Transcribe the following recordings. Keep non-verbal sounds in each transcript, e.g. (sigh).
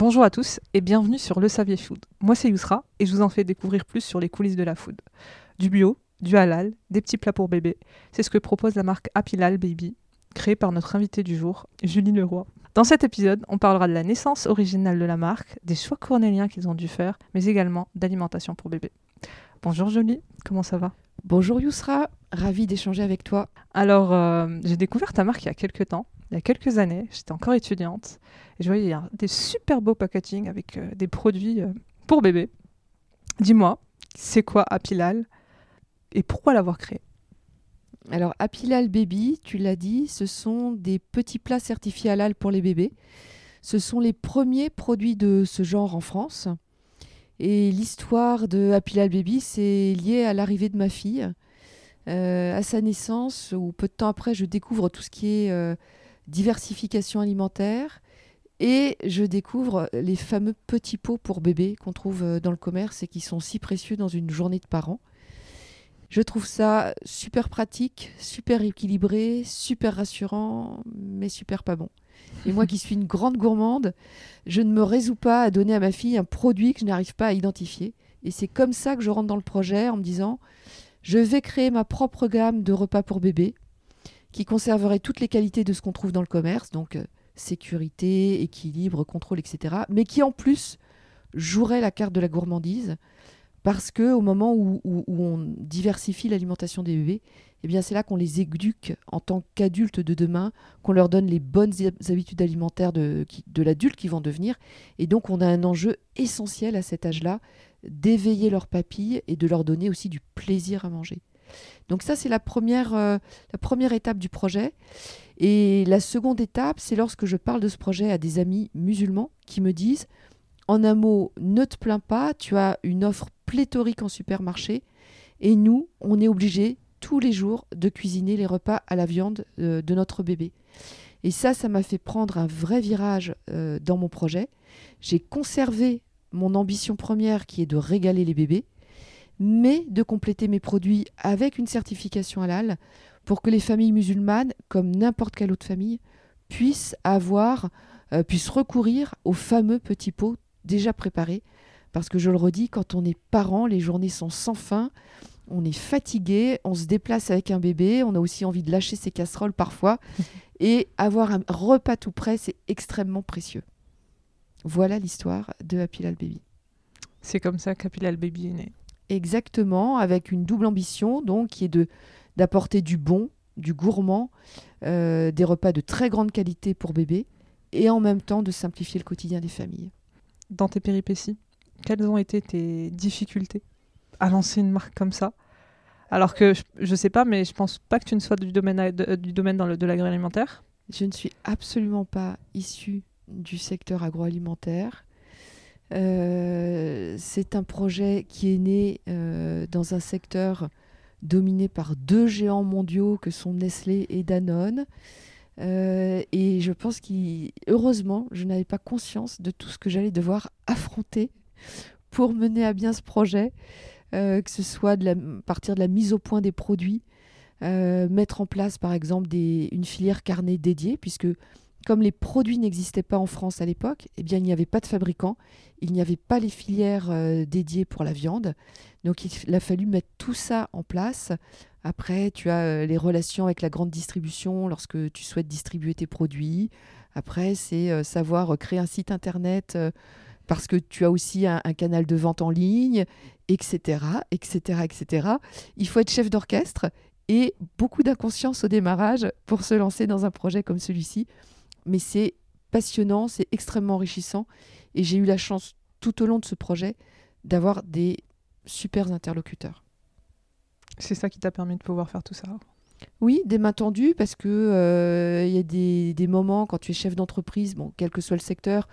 Bonjour à tous et bienvenue sur Le Savier Food. Moi c'est Yousra et je vous en fais découvrir plus sur les coulisses de la food. Du bio, du halal, des petits plats pour bébés, c'est ce que propose la marque Apilal Baby, créée par notre invité du jour, Julie Leroy. Dans cet épisode, on parlera de la naissance originale de la marque, des choix cornéliens qu'ils ont dû faire, mais également d'alimentation pour bébés. Bonjour Julie, comment ça va? Bonjour Yousra, ravi d'échanger avec toi. Alors, euh, j'ai découvert ta marque il y a quelques temps, il y a quelques années, j'étais encore étudiante, je voyais il y a des super beaux packaging avec euh, des produits euh, pour bébés. Dis-moi, c'est quoi Apilal et pourquoi l'avoir créé? Alors Apilal Baby, tu l'as dit, ce sont des petits plats certifiés halal pour les bébés. Ce sont les premiers produits de ce genre en France. Et l'histoire de Apilal Baby, c'est lié à l'arrivée de ma fille. Euh, à sa naissance, ou peu de temps après, je découvre tout ce qui est diversification alimentaire. Et je découvre les fameux petits pots pour bébés qu'on trouve euh, dans le commerce et qui sont si précieux dans une journée de parents. Je trouve ça super pratique, super équilibré, super rassurant, mais super pas bon. Et moi qui suis une grande gourmande, je ne me résous pas à donner à ma fille un produit que je n'arrive pas à identifier. Et c'est comme ça que je rentre dans le projet en me disant, je vais créer ma propre gamme de repas pour bébé qui conserverait toutes les qualités de ce qu'on trouve dans le commerce, donc euh, sécurité, équilibre, contrôle, etc. Mais qui en plus jouerait la carte de la gourmandise parce que au moment où, on diversifie l'alimentation des bébés, eh bien c'est là qu'on les éduque en tant qu'adultes de demain, qu'on leur donne les bonnes hab- habitudes alimentaires de, l'adulte qui vont devenir. Et donc on a un enjeu essentiel à cet âge-là d'éveiller leurs papilles et de leur donner aussi du plaisir à manger. Donc ça c'est la euh, la première étape du projet. Et la seconde étape, c'est lorsque je parle de ce projet à des amis musulmans qui me disent en un mot, ne te plains pas, tu as une offre pléthorique en supermarché et nous, on est obligés tous les jours de cuisiner les repas à la viande euh, de notre bébé. Et ça, ça m'a fait prendre un vrai virage euh, dans mon projet. J'ai conservé mon ambition première qui est de régaler les bébés, mais de compléter mes produits avec une certification halal pour que les familles musulmanes, comme n'importe quelle autre famille, puissent avoir, euh, puissent recourir aux fameux petits pots déjà préparés. Parce que je le redis, quand on est parent, les journées sont sans fin, on est fatigué, on se déplace avec un bébé, on a aussi envie de lâcher ses casseroles parfois, (laughs) et avoir un repas tout prêt, c'est extrêmement précieux. Voilà l'histoire de Happy Lal Baby. C'est comme ça qu'Apilal Baby est né. Exactement, avec une double ambition, donc qui est de d'apporter du bon, du gourmand, euh, des repas de très grande qualité pour bébé, et en même temps de simplifier le quotidien des familles. Dans tes péripéties, quelles ont été tes difficultés à lancer une marque comme ça? Alors que je, je sais pas, mais je pense pas que tu ne sois du domaine, de- du domaine dans le- de l'agroalimentaire. Je ne suis absolument pas issue du secteur agroalimentaire. Euh, c'est un projet qui est né euh, dans un secteur dominé par deux géants mondiaux que sont Nestlé et Danone. Euh, et je pense qu'heureusement, je n'avais pas conscience de tout ce que j'allais devoir affronter pour mener à bien ce projet, euh, que ce soit de partir de la mise au point des produits, euh, mettre en place par exemple une filière carnet dédiée, puisque comme les produits n'existaient pas en France à l'époque, eh bien il n'y avait pas de fabricant, il n'y avait pas les filières euh, dédiées pour la viande, donc il a fallu mettre tout ça en place. Après, tu as euh, les relations avec la grande distribution lorsque tu souhaites distribuer tes produits. Après, c'est euh, savoir créer un site internet parce que tu as aussi un, un canal de vente en ligne, etc., etc., etc. Il faut être chef d'orchestre et beaucoup d'inconscience au démarrage pour se lancer dans un projet comme celui-ci. Mais c'est passionnant, c'est extrêmement enrichissant et j'ai eu la chance tout au long de ce projet d'avoir des super interlocuteurs. C'est ça qui t'a permis de pouvoir faire tout ça. Oui, des mains tendues parce que euh, il y a des, des moments quand tu es chef d'entreprise, bon, quel que soit le secteur,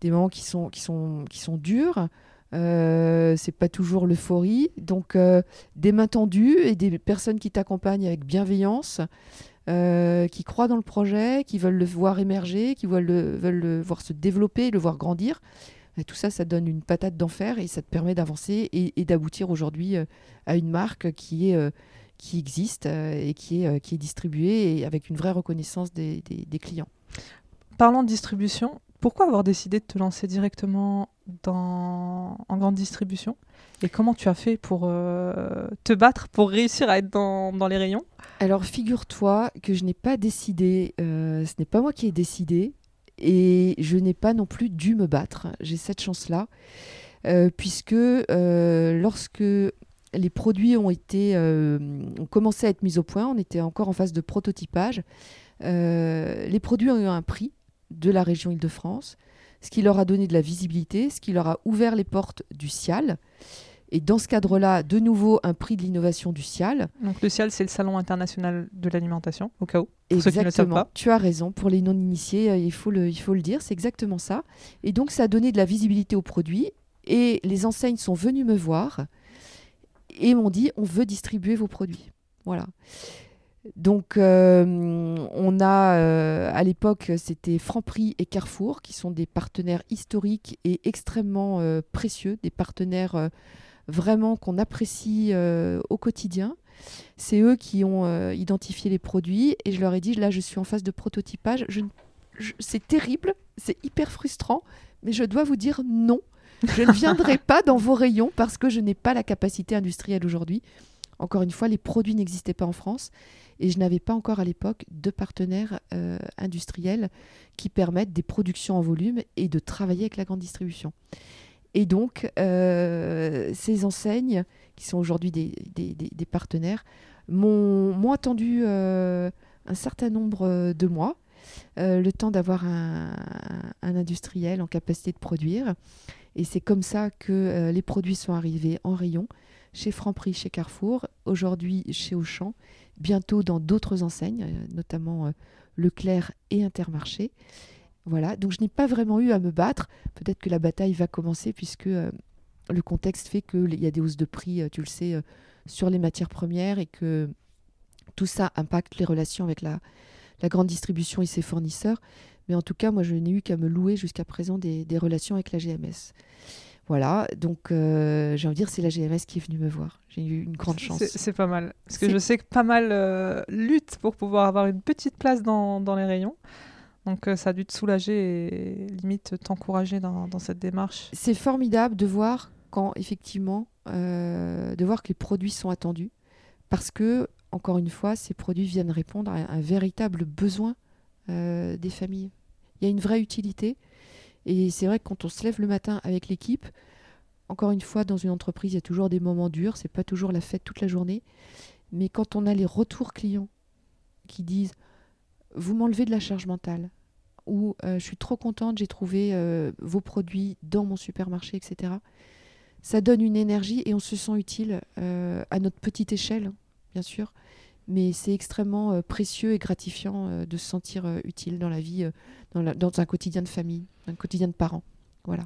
des moments qui sont, qui sont, qui sont durs. Euh, c'est pas toujours l'euphorie. Donc, euh, des mains tendues et des personnes qui t'accompagnent avec bienveillance, euh, qui croient dans le projet, qui veulent le voir émerger, qui veulent le, veulent le voir se développer, le voir grandir. Tout ça, ça donne une patate d'enfer et ça te permet d'avancer et, d'aboutir aujourd'hui euh, à une marque qui est euh, qui existe et qui est, qui est distribuée et avec une vraie reconnaissance des, des- des clients. Parlons de distribution, pourquoi avoir décidé de te lancer directement dans... en grande distribution? Et comment tu as fait pour euh, te battre, pour réussir à être dans, dans les rayons? Alors figure-toi que je n'ai pas décidé, euh, ce n'est pas moi qui ai décidé, et je n'ai pas non plus dû me battre. J'ai cette chance-là, euh, puisque lorsque les produits ont, été, ont commencé à être mis au point, on était encore en phase de prototypage, les produits ont eu un prix de la région Île-de-France, ce qui leur a donné de la visibilité, ce qui leur a ouvert les portes du CIAL. Et dans ce cadre-là, de nouveau, un prix de l'innovation du CIAL. Donc le CIAL, c'est le Salon international de l'alimentation, au cas où. Exactement. Tu as raison. Pour les non-initiés, euh, il, faut le, il faut le dire, c'est exactement ça. Et donc ça a donné de la visibilité aux produits. Et les enseignes sont venues me voir et m'ont dit on veut distribuer vos produits. Voilà. Donc, euh, on a euh, à l'époque, c'était Franprix et Carrefour qui sont des partenaires historiques et extrêmement euh, précieux, des partenaires vraiment qu'on apprécie au quotidien. C'est eux qui ont identifié les produits et je leur ai dit là, je suis en phase de prototypage. c'est terrible, c'est hyper frustrant, mais je dois vous dire non. Je ne viendrai (laughs) pas dans vos rayons parce que je n'ai pas la capacité industrielle aujourd'hui. Encore une fois, les produits n'existaient pas en France et je n'avais pas encore à l'époque de partenaires euh, industriels qui permettent des productions en volume et de travailler avec la grande distribution. Et donc, euh, ces enseignes, qui sont aujourd'hui des, partenaires, m'ont attendu euh, un certain nombre de mois, le temps d'avoir un, industriel en capacité de produire. Et c'est comme ça que les produits sont arrivés en rayon chez Franprix, chez Carrefour, aujourd'hui chez Auchan bientôt dans d'autres enseignes, euh, notamment euh, Leclerc et Intermarché. Voilà, donc je n'ai pas vraiment eu à me battre. Peut-être que la bataille va commencer puisque euh, le contexte fait qu'il y a des hausses de prix, tu le sais, sur les matières premières et que tout ça impacte les relations avec la, grande distribution et ses fournisseurs. Mais en tout cas, moi, je n'ai eu qu'à me louer jusqu'à présent des, relations avec la GMS. Voilà, donc euh, j'ai envie de dire, c'est la GMS qui est venue me voir. J'ai eu une grande chance. C'est pas mal. Parce que je sais que pas mal euh, lutte pour pouvoir avoir une petite place dans, dans les rayons. Donc euh, ça a dû te soulager et limite t'encourager dans, dans, cette démarche. C'est formidable de voir quand effectivement, de voir que les produits sont attendus. Parce que, encore une fois, ces produits viennent répondre à un véritable besoin des familles. Il y a une vraie utilité. Et c'est vrai que quand on se lève le matin avec l'équipe, encore une fois, dans une entreprise, il y a toujours des moments durs, c'est pas toujours la fête toute la journée. Mais quand on a les retours clients qui disent Vous m'enlevez de la charge mentale, ou euh, Je suis trop contente, j'ai trouvé euh, vos produits dans mon supermarché, etc. Ça donne une énergie et on se sent utile euh, à notre petite échelle, bien sûr mais c'est extrêmement précieux et gratifiant de se sentir utile dans la vie, dans, un quotidien de famille, un quotidien de parents. Voilà.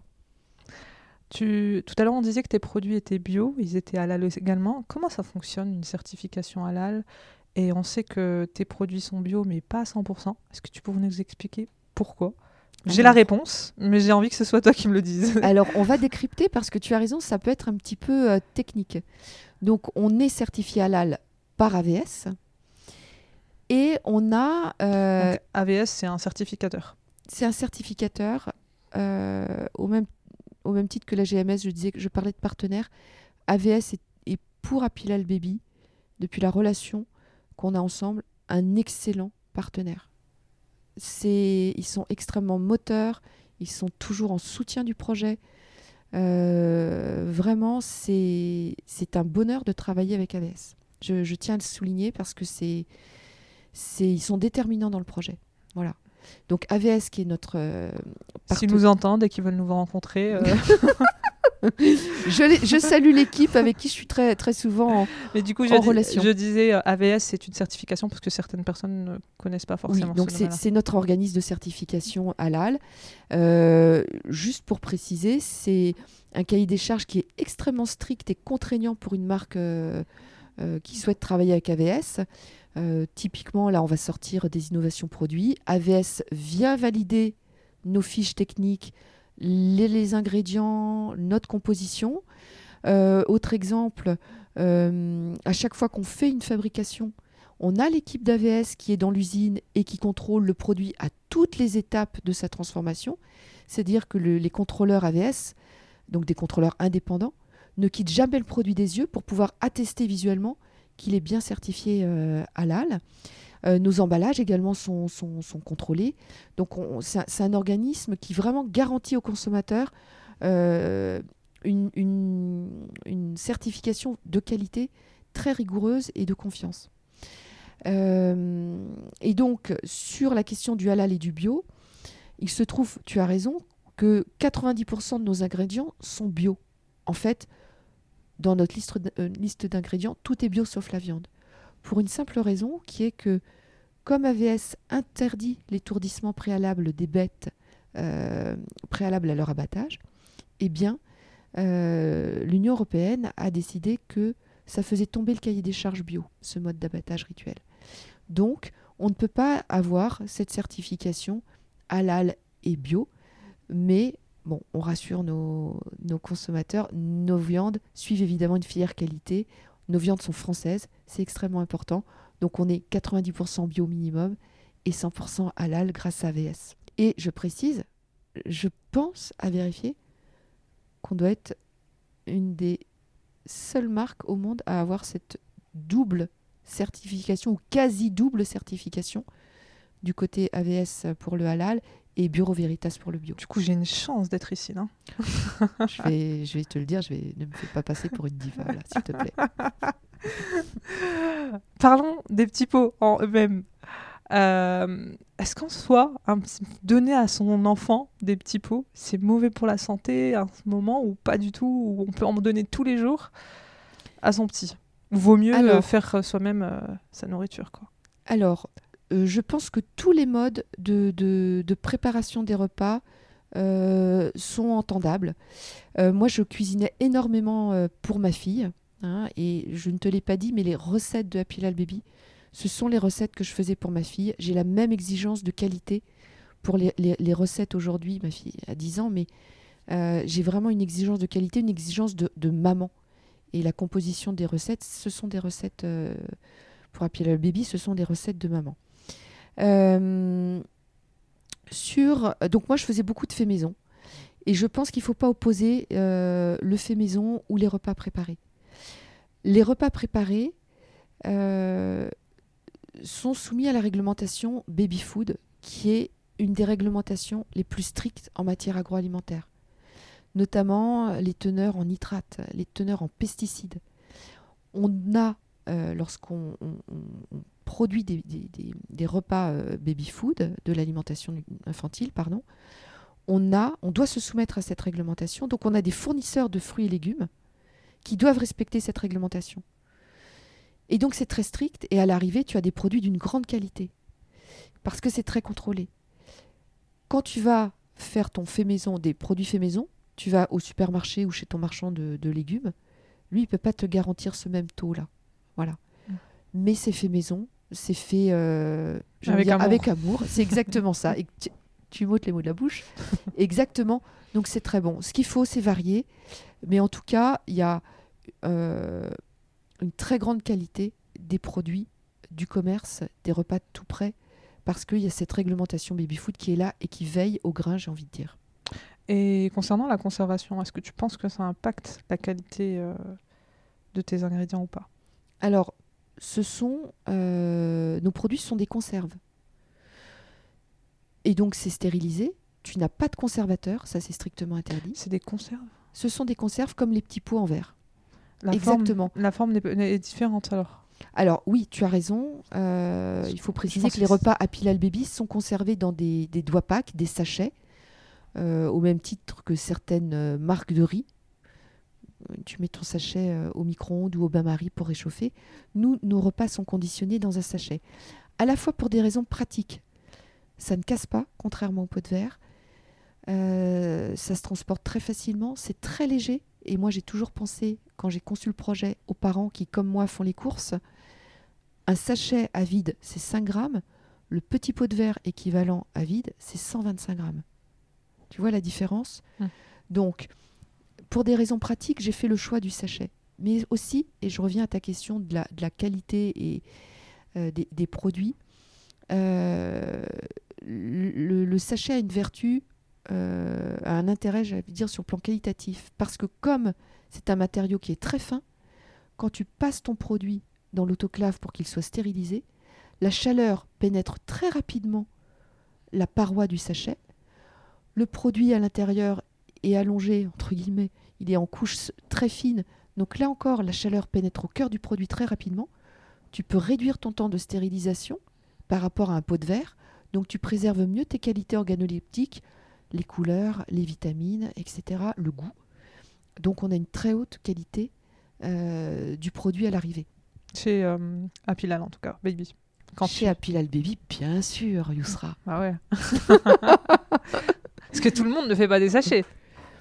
Tu, tout à l'heure, on disait que tes produits étaient bio, ils étaient halal également. Comment ça fonctionne une certification halal? Et on sait que tes produits sont bio, mais pas à 100%. Est-ce que tu pourrais nous expliquer pourquoi? J'ai la réponse, mais j'ai envie que ce soit toi qui me le dises. (laughs) Alors, on va décrypter parce que tu as raison, ça peut être un petit peu technique. Donc, on est certifié halal par AVS. Et on a... Euh, AVS, c'est un certificateur. C'est un certificateur, euh, au, même, titre que la GMS, je disais je parlais de partenaires. AVS est, pour Apilal Baby, depuis la relation qu'on a ensemble, un excellent partenaire. Ils sont extrêmement moteurs, ils sont toujours en soutien du projet. Euh, vraiment, c'est un bonheur de travailler avec AVS. Je, tiens à le souligner parce que c'est, c'est, ils sont déterminants dans le projet. Voilà. Donc AVS qui est notre euh, S'ils nous entendent et qu'ils veulent nous rencontrer. Euh. (laughs) je, je, salue l'équipe avec qui je suis très, très souvent en, Mais du coup, je relation. je disais euh, AVS, c'est une certification parce que certaines personnes ne connaissent pas forcément. Oui, donc c'est notre organisme de certification halal. juste pour préciser, c'est un cahier des charges qui est extrêmement strict et contraignant pour une marque euh, qui souhaitent travailler avec AVS. Euh, typiquement, là, on va sortir des innovations produits. AVS vient valider nos fiches techniques, les, ingrédients, notre composition. Euh, autre exemple, à chaque fois qu'on fait une fabrication, On a l'équipe d'AVS qui est dans l'usine et qui contrôle le produit à toutes les étapes de sa transformation. C'est-à-dire que le- les contrôleurs AVS, donc des contrôleurs indépendants, ne quittent jamais le produit des yeux pour pouvoir attester visuellement qu'il est bien certifié euh, halal. Euh, nos emballages également sont, contrôlés. Donc on- c'est un, organisme qui vraiment garantit aux consommateurs euh, une, certification de qualité très rigoureuse et de confiance. Et donc sur la question du halal et du bio, il se trouve, tu as raison, que 90% de nos ingrédients sont bio. En fait, dans notre euh, liste d'ingrédients, tout est bio sauf la viande. Pour une simple raison qui est que comme AVS interdit l'étourdissement préalable des bêtes euh, préalable à leur abattage, eh bien, euh, l'Union européenne a décidé que ça faisait tomber le cahier des charges bio, ce mode d'abattage rituel. Donc, on ne peut pas avoir cette certification halal et bio, mais bon, on rassure nos, consommateurs, nos viandes suivent évidemment une filière qualité. Nos viandes sont françaises, c'est extrêmement important. Donc on est 90% bio minimum et 100% halal grâce à AVS. Et je précise, je pense à vérifier qu'on doit être une des seules marques au monde à avoir cette double certification ou quasi double certification du côté AVS pour le halal et Bureau Veritas pour le bio. Du coup, j'ai une chance d'être ici, là. (laughs) Je vais, je vais te le dire, je vais, ne me fais pas passer pour une diva, là, s'il te plaît. (laughs) Parlons des petits pots en eux-mêmes. Euh, Est-ce qu'en soi, un donner à son enfant des petits pots, c'est mauvais pour la santé à ce moment ou pas du tout Ou on peut en donner tous les jours à son petit? Vaut mieux Alors- faire soi-même euh, sa nourriture quoi. Alors, je pense que tous les modes de, préparation des repas euh, sont entendables. Euh, moi, je cuisinais énormément euh, pour ma fille. hein, et je ne te l'ai pas dit, mais les recettes de Happy Baby, ce sont les recettes que je faisais pour ma fille. J'ai la même exigence de qualité pour les, recettes aujourd'hui. Ma fille a 10 ans, mais euh, j'ai vraiment une exigence de qualité, une exigence de, maman. Et la composition des recettes, ce sont des recettes euh, pour Happy Baby, ce sont des recettes de maman. Euh, sur, donc moi, je faisais beaucoup de fait maison. Et je pense qu'il ne faut pas opposer euh, le fait maison ou les repas préparés. Les repas préparés euh, sont soumis à la réglementation baby food, qui est une des réglementations les plus strictes en matière agroalimentaire, notamment les teneurs en nitrates, les teneurs en pesticides. On a, lorsqu'on on- on- on produit des, des- des- des repas euh, baby food, de l'alimentation infantile, pardon, on, a, on doit se soumettre à cette réglementation. Donc on a des fournisseurs de fruits et légumes qui doivent respecter cette réglementation. Et donc c'est très strict et à l'arrivée tu as des produits d'une grande qualité parce que c'est très contrôlé. Quand tu vas faire ton fait maison, des produits fait maison, tu vas au supermarché ou chez ton marchand de, de légumes, lui il peut pas te garantir ce même taux là. Voilà. Mm. Mais c'est fait maison, c'est fait euh, Avec dire, amour. avec amour. C'est exactement ça. Et tu, tu m'ôtes les mots de la bouche. (laughs) Exactement. Donc c'est très bon. Ce qu'il faut, c'est varier. Mais en tout cas, il y a euh, une très grande qualité des produits du commerce, des repas tout prêts, parce qu'il y a cette réglementation baby-food qui est là et qui veille au grain, j'ai envie de dire. Et concernant la conservation, est-ce que tu penses que ça impacte la qualité euh, de tes ingrédients ou pas? Alors, ce sont euh, nos produits sont des conserves. Et donc c'est stérilisé. Tu n'as pas de conservateur, ça c'est strictement interdit. C'est des conserves? Ce sont des conserves comme les petits pots en verre. la Exactement. Forme, la forme est différente alors? Alors oui, tu as raison. euh, il faut préciser que les repas Happy Lal Baby sont conservés dans des, des doigts packs, des sachets, euh, au même titre que certaines marques de riz. Tu mets ton sachet euh, au micro-ondes ou au bain-marie pour réchauffer. Nous, nos repas sont conditionnés dans un sachet. À la fois pour des raisons pratiques. Ça ne casse pas, contrairement au pot de verre. Euh, ça se transporte très facilement. C'est très léger. Et moi, j'ai toujours pensé, quand j'ai conçu le projet, aux parents qui, comme moi, font les courses. Un sachet à vide, c'est 5 grammes. Le petit pot de verre équivalent à vide, c'est 125 grammes. Tu vois la différence? Mm. Donc, pour des raisons pratiques, j'ai fait le choix du sachet. Mais aussi, et je reviens à ta question de la, qualité et des, produits, le, le, sachet a une vertu, a un intérêt, j'allais dire, sur le plan qualitatif. Parce que comme c'est un matériau qui est très fin, quand tu passes ton produit dans l'autoclave pour qu'il soit stérilisé, la chaleur pénètre très rapidement la paroi du sachet. Le produit à l'intérieur est allongé, entre guillemets, il est en couche très fine. Donc là encore, la chaleur pénètre au cœur du produit très rapidement. Tu peux réduire ton temps de stérilisation par rapport à un pot de verre. Donc tu préserves mieux tes qualités organoleptiques, les couleurs, les vitamines, etc., le goût. Donc on a une très haute qualité euh, du produit à l'arrivée. Chez euh, Apilal en tout cas, Baby. Quand Chez Apilal Baby, bien sûr, Yousra. (laughs) Ah ouais. (laughs) Parce que tout le monde ne fait pas des sachets.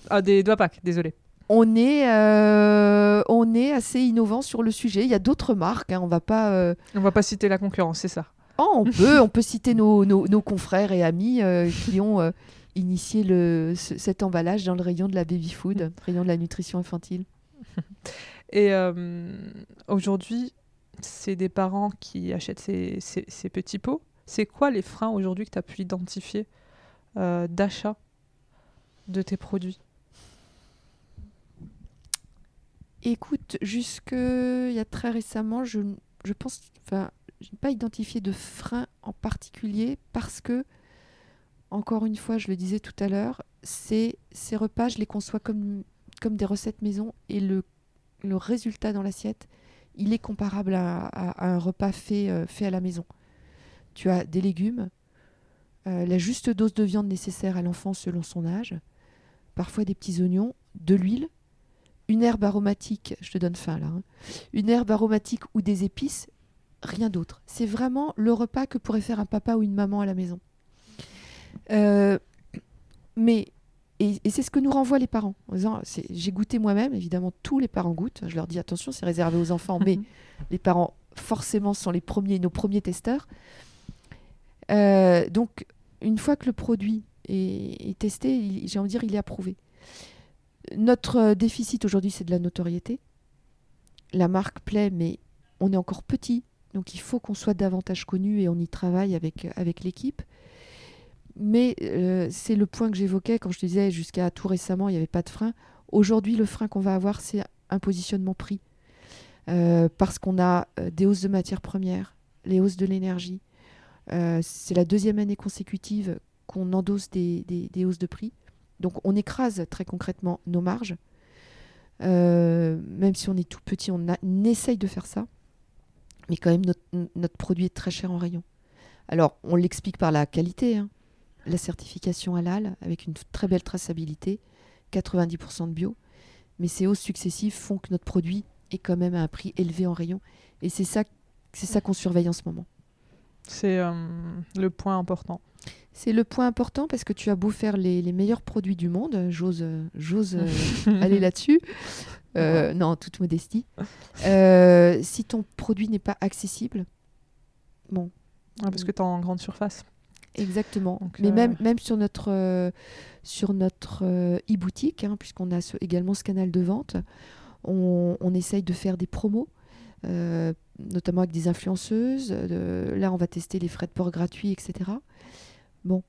Ah, des doigts packs, désolé. On est, euh, on est assez innovant sur le sujet. Il y a d'autres marques. Hein. On va pas. Euh, on va pas citer la concurrence, c'est ça. Oh, on (laughs) peut, on peut citer nos, nos, confrères et amis qui ont initié le, cet emballage dans le rayon de la baby food, rayon de la nutrition infantile. (laughs) Et aujourd'hui, c'est des parents qui achètent ces, petits pots. C'est quoi les freins aujourd'hui que tu as pu identifier euh, d'achat de tes produits? Écoute, jusque il y a très récemment, je, pense, enfin, je n'ai pas identifié de frein en particulier parce que, encore une fois, je le disais tout à l'heure, ces repas, je les conçois comme, des recettes maison et le, le résultat dans l'assiette, il est comparable à, un repas fait, euh, fait à la maison. Tu as des légumes, euh, la juste dose de viande nécessaire à l'enfant selon son âge, parfois des petits oignons, de l'huile, une herbe aromatique, je te donne faim là, hein, une herbe aromatique ou des épices, rien d'autre. C'est vraiment le repas que pourrait faire un papa ou une maman à la maison. Euh, mais et, c'est ce que nous renvoient les parents. j'ai goûté moi-même, évidemment, tous les parents goûtent. Je leur dis attention, c'est réservé aux enfants, mais les parents, forcément, sont les premiers, nos premiers testeurs. Euh, donc, une fois que le produit est, testé, j'ai envie de dire, il est approuvé. Notre déficit aujourd'hui, c'est de la notoriété. La marque plaît, mais on est encore petit, donc il faut qu'on soit davantage connu et on y travaille avec, l'équipe. Mais euh, c'est le point que j'évoquais quand je disais jusqu'à tout récemment, il n'y avait pas de frein. Aujourd'hui, le frein qu'on va avoir, c'est un positionnement prix. Euh, parce qu'on a euh, des hausses de matières premières, les hausses de l'énergie. c'est la deuxième année consécutive qu'on endosse des, hausses de prix. Donc on écrase très concrètement nos marges. même si on est tout petit, on, essaye de faire ça. Mais quand même, notre, produit est très cher en rayon. Alors, on l'explique par la qualité. Hein la certification halal avec une très belle traçabilité, 90% de bio. Mais ces hausses successives font que notre produit est quand même à un prix élevé en rayon. Et c'est ça qu'on surveille en ce moment. C'est euh, le point important. C'est le point important parce que tu as beau faire les, meilleurs produits du monde, j'ose, j'ose euh, (laughs) aller là-dessus. Euh, non, toute modestie. si ton produit n'est pas accessible, bon. parce que tu es en grande surface. Exactement. Mais euh, même, même sur notre, euh, sur notre euh, e-boutique, hein, puisqu'on a également ce canal de vente, on, on essaye de faire des promos, notamment avec des influenceuses. là, on va tester les frais de port gratuits, etc. Bon,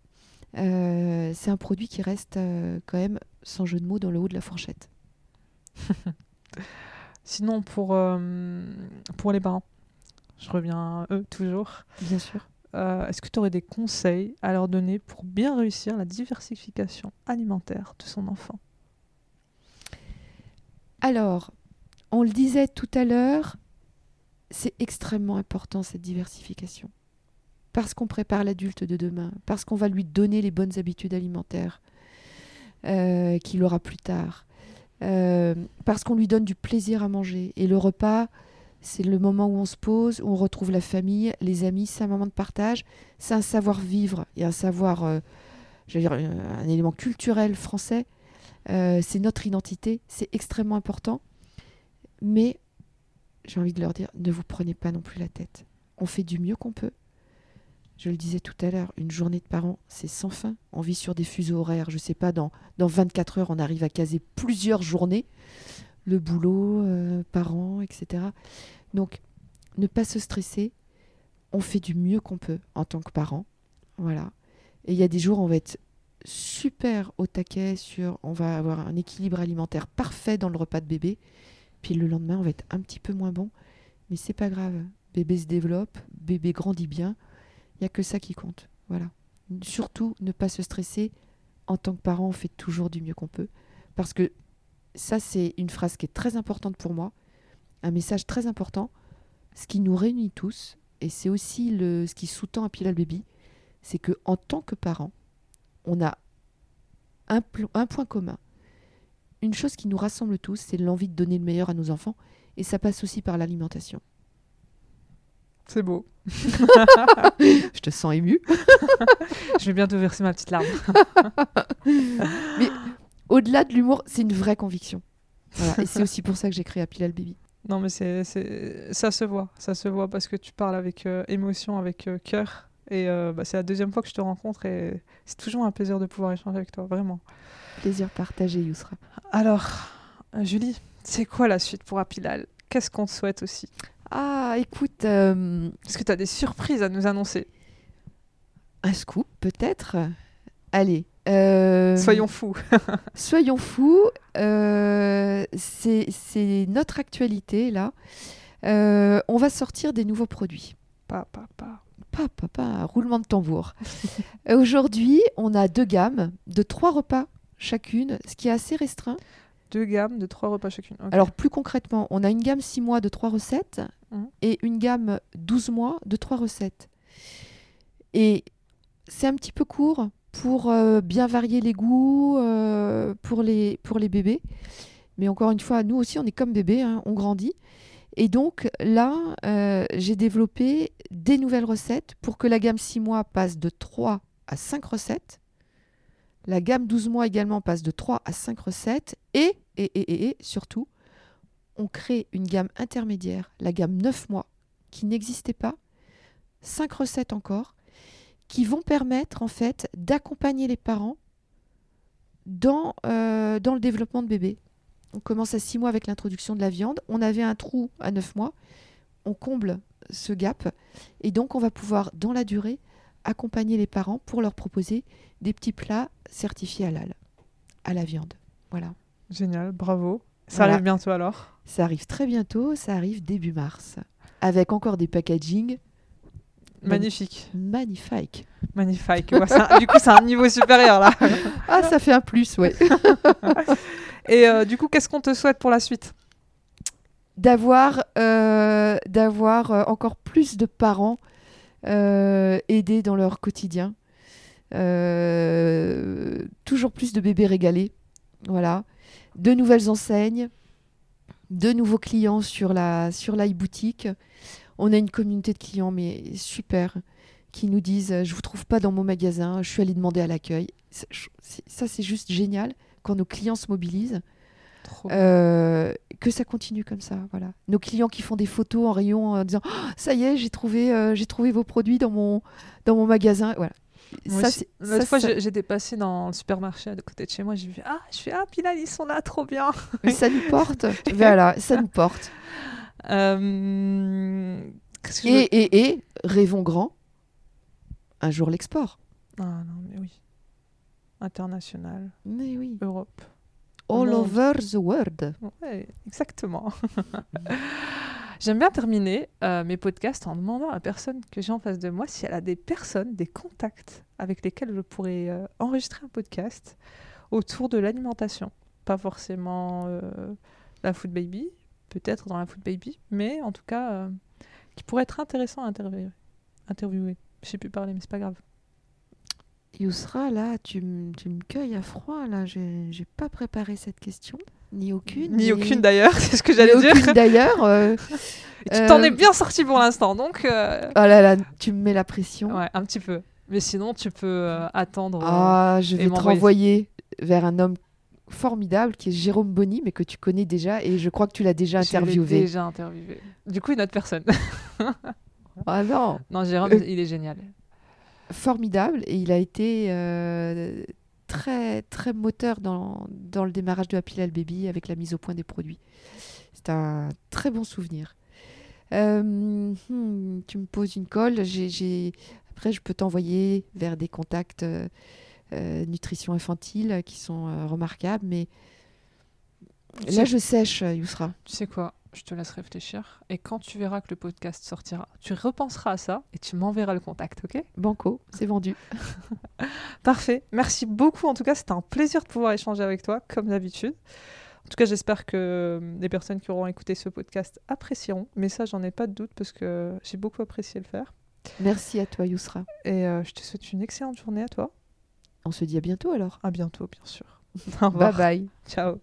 c'est un produit qui reste quand même, sans jeu de mots, dans le haut de la fourchette. (laughs) Sinon, pour, pour les parents, je reviens à eux toujours. Bien sûr. Euh, est-ce que tu aurais des conseils à leur donner pour bien réussir la diversification alimentaire de son enfant? Alors, on le disait tout à l'heure, c'est extrêmement important cette diversification. Parce qu'on prépare l'adulte de demain, parce qu'on va lui donner les bonnes habitudes alimentaires euh, qu'il aura plus tard, euh, parce qu'on lui donne du plaisir à manger. Et le repas, c'est le moment où on se pose, où on retrouve la famille, les amis, c'est un moment de partage, c'est un savoir-vivre et un savoir, euh, dire, un élément culturel français. Euh, c'est notre identité, c'est extrêmement important. Mais j'ai envie de leur dire, ne vous prenez pas non plus la tête. On fait du mieux qu'on peut. Je le disais tout à l'heure, une journée de parents, c'est sans fin. On vit sur des fuseaux horaires. Je ne sais pas, dans, dans 24 heures, on arrive à caser plusieurs journées le boulot, euh, parents, etc. Donc, ne pas se stresser, on fait du mieux qu'on peut en tant que parent. Voilà. Et il y a des jours, on va être super au taquet sur, on va avoir un équilibre alimentaire parfait dans le repas de bébé. Puis le lendemain, on va être un petit peu moins bon. Mais c'est pas grave. Bébé se développe, bébé grandit bien. Il n'y a que ça qui compte. Voilà. Surtout, ne pas se stresser. En tant que parent, on fait toujours du mieux qu'on peut. Parce que ça, c'est une phrase qui est très importante pour moi. Un message très important. Ce qui nous réunit tous, et c'est aussi ce qui sous-tend à Pilal Baby, c'est que en tant que parent, on a un point commun. Une chose qui nous rassemble tous, c'est l'envie de donner le meilleur à nos enfants. Et ça passe aussi par l'alimentation. C'est beau. (laughs) (laughs) Je te sens ému. (laughs) Je vais bientôt verser ma petite larme. Au-delà de l'humour, c'est une vraie conviction. Voilà. Et c'est aussi pour ça que j'ai créé Happy Lal Baby. Non, mais c'est, c'est- ça se voit. Ça se voit parce que tu parles avec euh, émotion, avec euh, cœur. Et euh, bah, c'est la deuxième fois que je te rencontre et c'est toujours un plaisir de pouvoir échanger avec toi, vraiment. Plaisir partagé, Yousra. Alors, Julie, c'est quoi la suite pour Apilal? Qu'est-ce qu'on te souhaite aussi? Ah, écoute, euh, Est-ce que tu as des surprises à nous annoncer? Un scoop peut-être Allez. euh, Soyons fous. (laughs) Soyons fous. c'est notre actualité, là. On va sortir des nouveaux produits. Pa, pa, pa. Pas, pas, pas, roulement de tambour. (laughs) Euh, Aujourd'hui, on a deux gammes de trois repas chacune, ce qui est assez restreint. Deux gammes de trois repas chacune. Alors, plus concrètement, on a une gamme 6 mois de trois recettes Mhm. et une gamme 12 mois de trois recettes. Et c'est un petit peu court pour euh, bien varier les goûts euh, pour, les, pour les bébés. Mais encore une fois, nous aussi, on est comme bébé, hein, on grandit. Et donc là, euh, j'ai développé des nouvelles recettes pour que la gamme 6 mois passe de 3 à 5 recettes. La gamme 12 mois également passe de 3 à 5 recettes. Et, surtout, on crée une gamme intermédiaire, la gamme 9 mois, qui n'existait pas. 5 recettes encore, qui vont permettre en fait d'accompagner les parents dans, euh, dans le développement de bébé. On commence à 6 mois avec l'introduction de la viande. On avait un trou à 9 mois. On comble ce gap. Et donc, on va pouvoir, dans la durée, accompagner les parents pour leur proposer des petits plats certifiés halal, à la viande. Voilà. Génial, bravo. Ça Voilà. arrive bientôt alors? Ça arrive très bientôt. Ça arrive début mars. Avec encore des packaging Magnifique, magnifique. Ouais, un- du coup, c'est un niveau supérieur là. (laughs) Ah, ça fait un plus, ouais. (laughs) Et euh, du coup, qu'est-ce qu'on te souhaite pour la suite? D'avoir euh, euh, encore plus de parents aidés dans leur quotidien. Toujours plus de bébés régalés. Voilà. De nouvelles enseignes, de nouveaux clients sur la On a une communauté de clients mais super qui nous disent je vous trouve pas dans mon magasin, je suis allé demander à l'accueil. Ça c'est juste génial quand nos clients se mobilisent. Euh, que ça continue comme ça, voilà. Nos clients qui font des photos en rayon en disant Oh, ça y est, j'ai trouvé, euh, j'ai trouvé vos produits dans mon dans mon magasin, voilà. Moi ça, aussi. c'est- L'autre ça, fois, ça- j'étais passée dans le supermarché à côté de chez moi. J'ai vu Ah, je fais Ah, Pilal, ils sont là, trop bien. ça nous porte, (laughs) voilà, ça nous porte. Euh, je veux- Et, et, et rêvons grand. Un jour l'export. Ah non, mais oui. International, Mais oui. Europe. All Monde. over the world. Ouais, exactement. (laughs) J'aime bien terminer euh, mes podcasts en demandant à la personne que j'ai en face de moi si elle a des personnes, des contacts avec lesquels je pourrais euh, enregistrer un podcast autour de l'alimentation. Pas forcément euh, la Food Baby, peut-être dans la Food Baby, mais en tout cas qui pourrait être intéressant à interviewer. interviewer. Je sais plus parler, mais c'est pas grave. Yousra, là, tu, m- tu me cueilles à froid, là. J'ai j'ai pas préparé cette question. Ni aucune. Ni aucune d'ailleurs, (laughs) c'est ce que j'allais Ni dire. aucune d'ailleurs. euh, (laughs) tu t'en euh, es bien sorti pour l'instant, donc euh, Oh là là, tu me mets la pression. ouais, un petit peu. Mais sinon, tu peux euh, attendre. Ah, je vais te renvoyer vers un homme formidable qui est Jérôme Bonny, mais que tu connais déjà et je crois que tu l'as déjà interviewé. déjà interviewé. Du coup, une autre personne. (laughs) Ah non, non, Jérôme, il est génial. Formidable et il a été euh, très très moteur dans, dans le démarrage de Happy Lal Baby avec la mise au point des produits. C'est un très bon souvenir. Euh, hmm, tu me poses une colle. Après, je peux t'envoyer vers des contacts euh, nutrition infantile qui sont remarquables. Mais là, je sèche, Yousra. Tu sais quoi? Je te laisse réfléchir. Et quand tu verras que le podcast sortira, tu repenseras à ça et tu m'enverras le contact, ok? Banco, c'est vendu. (laughs) Parfait. Merci beaucoup. En tout cas, c'était un plaisir de pouvoir échanger avec toi, comme d'habitude. En tout cas, j'espère que euh, les personnes qui auront écouté ce podcast apprécieront. Mais ça, j'en ai pas de doute parce que j'ai beaucoup apprécié le faire. Merci à toi, Yousra. Et euh, je te souhaite une excellente journée à toi. On se dit à bientôt alors. À bientôt, bien sûr. (laughs) Au revoir. Bye bye. Ciao.